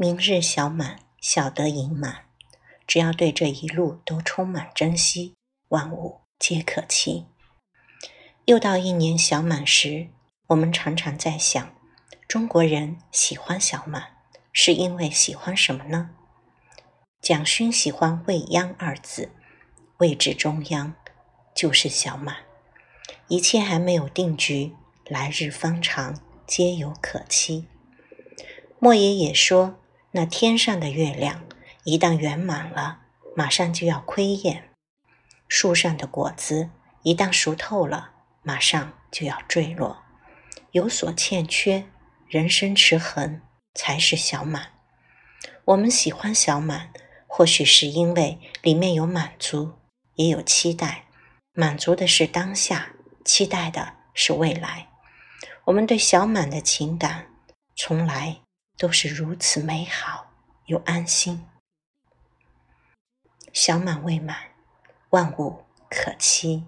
明日小满，小得盈满。只要对这一路都充满珍惜，万物皆可期。又到一年小满时，我们常常在想，中国人喜欢小满，是因为喜欢什么呢？蒋勋喜欢“未央”二字，位置中央，就是小满。一切还没有定局，来日方长，皆有可期。莫爷也说，那天上的月亮一旦圆满了，马上就要亏厌；树上的果子一旦熟透了，马上就要坠落。有所欠缺，人生持恒才是小满。我们喜欢小满。或许是因为里面有满足，也有期待。满足的是当下，期待的是未来。我们对小满的情感，从来都是如此美好又安心。小满未满，万物可期。